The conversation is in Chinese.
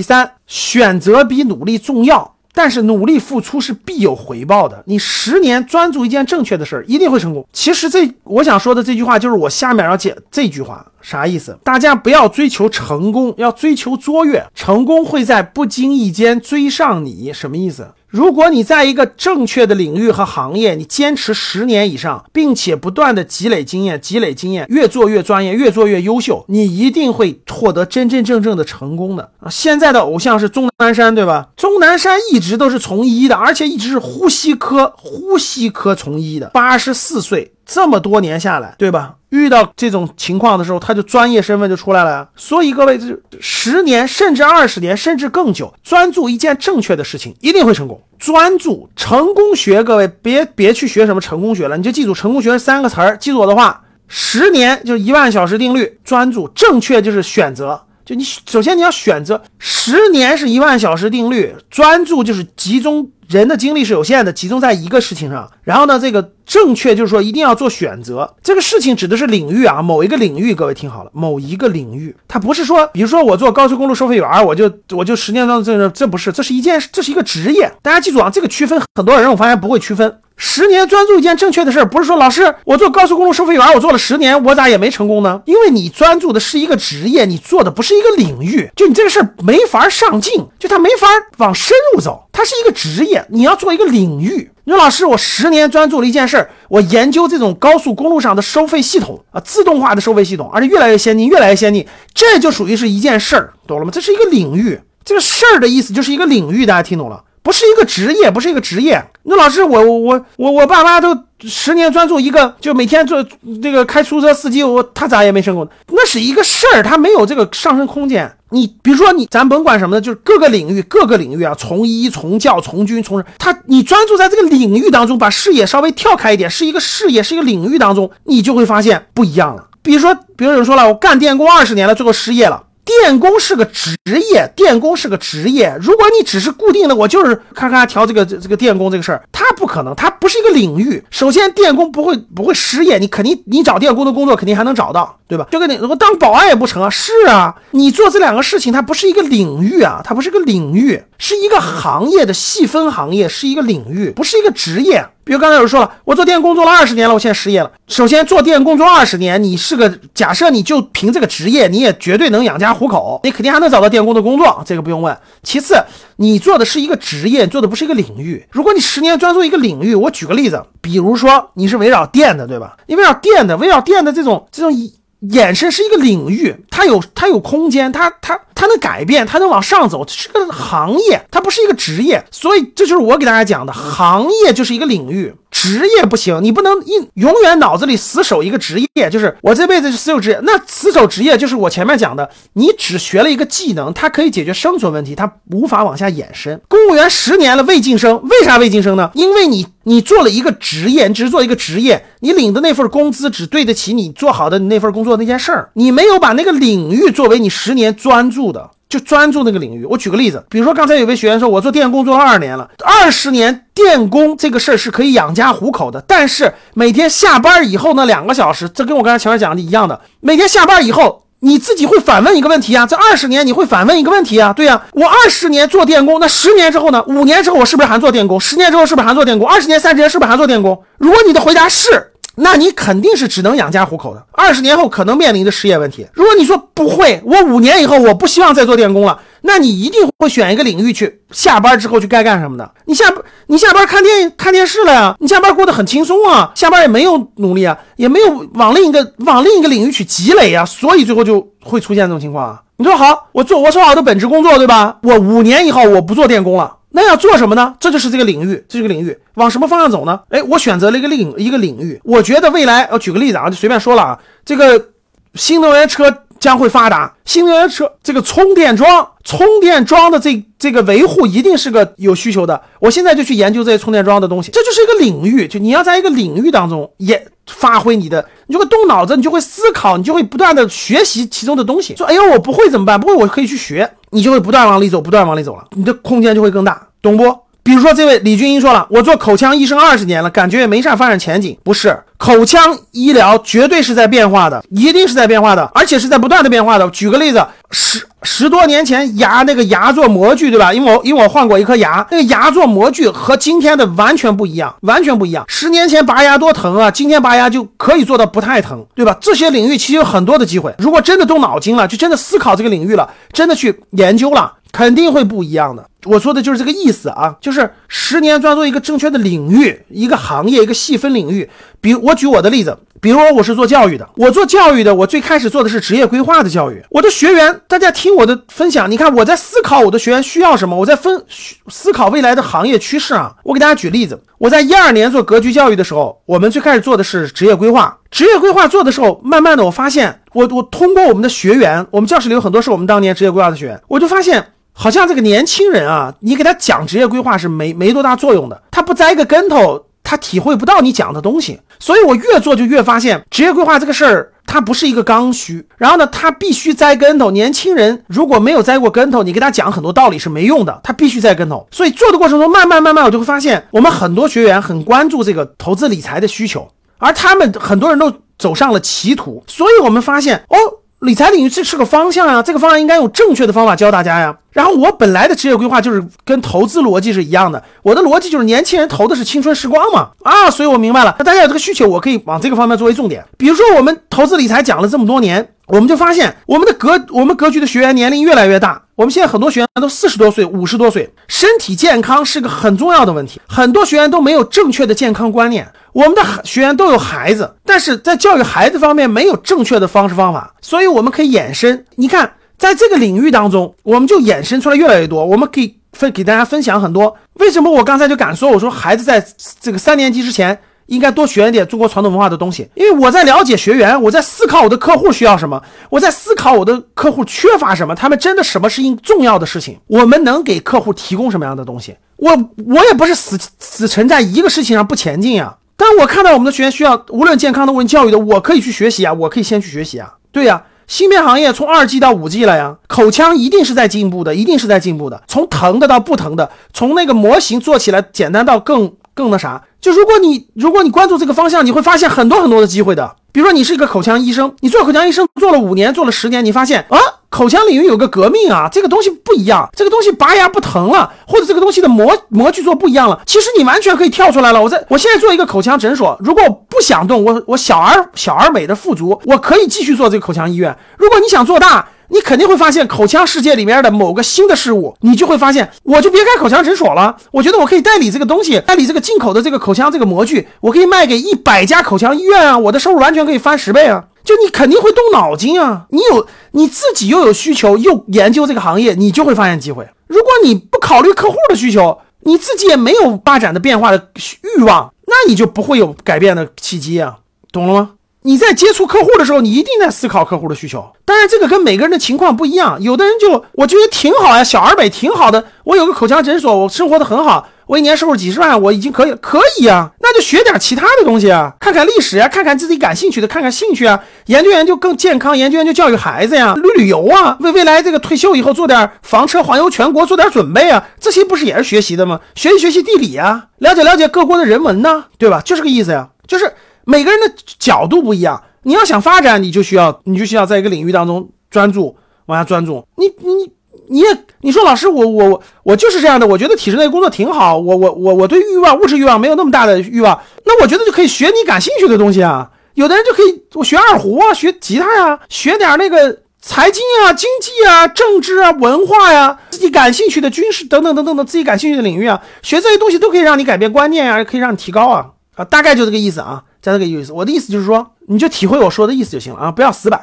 第三，选择比努力重要。但是努力付出是必有回报的。你十年专注一件正确的事儿，一定会成功。其实这我想说的这句话，就是我下面要讲这句话啥意思？大家不要追求成功，要追求卓越。成功会在不经意间追上你，什么意思？如果你在一个正确的领域和行业，你坚持十年以上，并且不断的积累经验，积累经验，越做越专业，越做越优秀，你一定会获得真真正正的成功的啊！现在的偶像是钟南山，对吧？钟南山一直都是从医的，而且一直是呼吸科呼吸科从医的，八十四岁。这么多年下来，对吧？遇到这种情况的时候，他就专业身份就出来了呀。所以各位，这十年甚至二十年甚至更久，专注一件正确的事情，一定会成功。专注成功学，各位别别去学什么成功学了，你就记住成功学三个词儿。记住我的话，十年就一万小时定律，专注正确就是选择。就你首先你要选择，十年是一万小时定律，专注就是集中。人的精力是有限的，集中在一个事情上。然后呢，这个正确就是说一定要做选择。这个事情指的是领域啊，某一个领域。各位听好了，某一个领域，它不是说，比如说我做高速公路收费员，我就 我就十年当中这这不是，这是一件，这是一个职业。大家记住啊，这个区分很多人我发现不会区分。十年专注一件正确的事儿，不是说老师我做高速公路收费员，我做了十年，我咋也没成功呢？因为你专注的是一个职业，你做的不是一个领域，就你这个事儿没法上进，就他没法往深入走，它是一个职业，你要做一个领域。你说老师，我十年专注了一件事儿，我研究这种高速公路上的收费系统啊，自动化的收费系统，而且越来越先进，越来越先进，这就属于是一件事儿，懂了吗？这是一个领域，这个事儿的意思就是一个领域，大家听懂了？不是一个职业，不是一个职业。那老师，我我我我爸妈都十年专注一个，就每天做这个开出租车司机，我他咋也没成功？那是一个事儿，他没有这个上升空间。你比如说你，咱甭管什么的，就是各个领域，各个领域啊，从医、从教、从军、从他，你专注在这个领域当中，把视野稍微跳开一点，是一个视野，是一个领域当中，你就会发现不一样了。比如说，比如有人说了，我干电工二十年了，最后失业了。电工是个职业，电工是个职业。如果你只是固定的，我就是咔咔调这个这个电工这个事儿，它不可能，它不是一个领域。首先，电工不会不会失业，你肯定你找电工的工作肯定还能找到，对吧？就跟你我当保安也不成啊。是啊，你做这两个事情，它不是一个领域啊，它不是个领域，是一个行业的细分行业，是一个领域，不是一个职业。比如刚才有人说了，我做电工做了二十年了，我现在失业了。首先做电工做二十年，你是个假设，你就凭这个职业，你也绝对能养家糊口，你肯定还能找到电工的工作，这个不用问。其次，你做的是一个职业，做的不是一个领域。如果你十年专注一个领域，我举个例子，比如说你是围绕电的，对吧？你围绕电的，围绕电的这种这种衍生是一个领域，它有它有空间，它它它能改变，它能往上走，是个行业，它不是一个职业。所以这就是我给大家讲的，行业就是一个领域。职业不行，你不能一永远脑子里死守一个职业，就是我这辈子是死守职业。那死守职业就是我前面讲的，你只学了一个技能，它可以解决生存问题，它无法往下延伸。公务员十年了未晋升，为啥未晋升呢？因为你你做了一个职业，你只是做一个职业，你领的那份工资只对得起你做好的那份工作那件事儿，你没有把那个领域作为你十年专注的。就专注那个领域。我举个例子，比如说刚才有位学员说，我做电工做了二十年了，二十年电工这个事儿是可以养家糊口的。但是每天下班以后那两个小时，这跟我刚才前面讲的一样的。每天下班以后，你自己会反问一个问题啊，这二十年你会反问一个问题啊，对呀，我二十年做电工，那十年之后呢？五年之后我是不是还做电工？十年之后是不是还做电工？二十年、三十年是不是还做电工？如果你的回答是。那你肯定是只能养家糊口的，二十年后可能面临着失业问题。如果你说不会，我五年以后我不希望再做电工了，那你一定会选一个领域去，下班之后去该干什么的。你下你下班看电看电视了呀？你下班过得很轻松啊，下班也没有努力啊，也没有往另一个往另一个领域去积累呀，所以最后就会出现这种情况啊。你说好，我做我做好的本职工作，对吧？我五年以后我不做电工了。那要做什么呢？这就是这个领域，这个领域往什么方向走呢？哎，我选择了一个领一个领域，我觉得未来，我举个例子啊，就随便说了啊，这个新能源车将会发达，新能源车这个充电桩，充电桩的这这个维护一定是个有需求的。我现在就去研究这些充电桩的东西，这就是一个领域，就你要在一个领域当中也发挥你的，你就会动脑子，你就会思考，你就会不断的学习其中的东西。说，哎呦，我不会怎么办？不会，我可以去学。你就会不断往里走，不断往里走了，你的空间就会更大，懂不？比如说这位李军英说了，我做口腔医生二十年了，感觉也没啥发展前景。不是，口腔医疗绝对是在变化的，一定是在变化的，而且是在不断的变化的。举个例子，十十多年前牙那个牙做模具，对吧？因为我因为我换过一颗牙，那个牙做模具和今天的完全不一样，完全不一样。十年前拔牙多疼啊，今天拔牙就可以做到不太疼，对吧？这些领域其实有很多的机会，如果真的动脑筋了，就真的思考这个领域了，真的去研究了。肯定会不一样的，我说的就是这个意思啊，就是十年专注一个正确的领域，一个行业，一个细分领域。比如我举我的例子，比如我是做教育的，我做教育的，我最开始做的是职业规划的教育。我的学员，大家听我的分享，你看我在思考我的学员需要什么，我在分思考未来的行业趋势啊。我给大家举例子，我在一二年做格局教育的时候，我们最开始做的是职业规划。职业规划做的时候，慢慢的我发现，我我通过我们的学员，我们教室里有很多是我们当年职业规划的学员，我就发现。好像这个年轻人啊，你给他讲职业规划是没没多大作用的，他不栽个跟头，他体会不到你讲的东西。所以我越做就越发现，职业规划这个事儿，它不是一个刚需。然后呢，他必须栽跟头。年轻人如果没有栽过跟头，你给他讲很多道理是没用的，他必须栽跟头。所以做的过程中，慢慢慢慢，我就会发现，我们很多学员很关注这个投资理财的需求，而他们很多人都走上了歧途。所以我们发现，哦。理财领域这是个方向呀，这个方向应该用正确的方法教大家呀。然后我本来的职业规划就是跟投资逻辑是一样的，我的逻辑就是年轻人投的是青春时光嘛啊，所以我明白了，那大家有这个需求，我可以往这个方面作为重点。比如说我们投资理财讲了这么多年，我们就发现我们的格我们格局的学员年龄越来越大，我们现在很多学员都四十多岁、五十多岁，身体健康是个很重要的问题，很多学员都没有正确的健康观念。我们的学员都有孩子，但是在教育孩子方面没有正确的方式方法，所以我们可以衍生。你看，在这个领域当中，我们就衍生出来越来越多。我们可以分给大家分享很多。为什么我刚才就敢说，我说孩子在这个三年级之前应该多学一点中国传统文化的东西？因为我在了解学员，我在思考我的客户需要什么，我在思考我的客户缺乏什么，他们真的什么是重要的事情，我们能给客户提供什么样的东西？我我也不是死死沉在一个事情上不前进呀。但我看到我们的学员需要，无论健康的、无论教育的，我可以去学习啊，我可以先去学习啊。对呀，芯片行业从二 G 到五 G 了呀，口腔一定是在进步的，一定是在进步的。从疼的到不疼的，从那个模型做起来简单到更更那啥。就如果你如果你关注这个方向，你会发现很多很多的机会的。比如说你是一个口腔医生，你做口腔医生做了五年，做了十年，你发现啊。口腔领域有个革命啊，这个东西不一样，这个东西拔牙不疼了，或者这个东西的模模具做不一样了。其实你完全可以跳出来了。我在我现在做一个口腔诊所，如果我不想动，我我小而小而美的富足，我可以继续做这个口腔医院。如果你想做大，你肯定会发现口腔世界里面的某个新的事物，你就会发现，我就别开口腔诊所了。我觉得我可以代理这个东西，代理这个进口的这个口腔这个模具，我可以卖给一百家口腔医院啊，我的收入完全可以翻十倍啊。就你肯定会动脑筋啊！你有你自己又有需求，又研究这个行业，你就会发现机会。如果你不考虑客户的需求，你自己也没有发展的变化的欲望，那你就不会有改变的契机啊！懂了吗？你在接触客户的时候，你一定在思考客户的需求。当然，这个跟每个人的情况不一样。有的人就我觉得挺好呀，小而美挺好的。我有个口腔诊所，我生活的很好，我一年收入几十万，我已经可以可以啊。那就学点其他的东西啊，看看历史呀，看看自己感兴趣的，看看兴趣啊，研究研究更健康，研究研究教育孩子呀，旅旅游啊，为未来这个退休以后做点房车环游全国做点准备啊，这些不是也是学习的吗？学习学习地理啊，了解了解各国的人文呢，对吧？就这个意思呀，就是。每个人的角度不一样，你要想发展，你就需要你就需要在一个领域当中专注，往下专注。你你你也你说老师，我我我我就是这样的，我觉得体制内工作挺好，我我我我对欲望物质欲望没有那么大的欲望，那我觉得就可以学你感兴趣的东西啊。有的人就可以我学二胡啊，学吉他呀，学点那个财经啊、经济啊、政治啊、文化呀，自己感兴趣的军事等等等等的自己感兴趣的领域啊，学这些东西都可以让你改变观念啊，可以让你提高啊啊，大概就这个意思啊。加这个意思，我的意思就是说，你就体会我说的意思就行了啊，不要死板。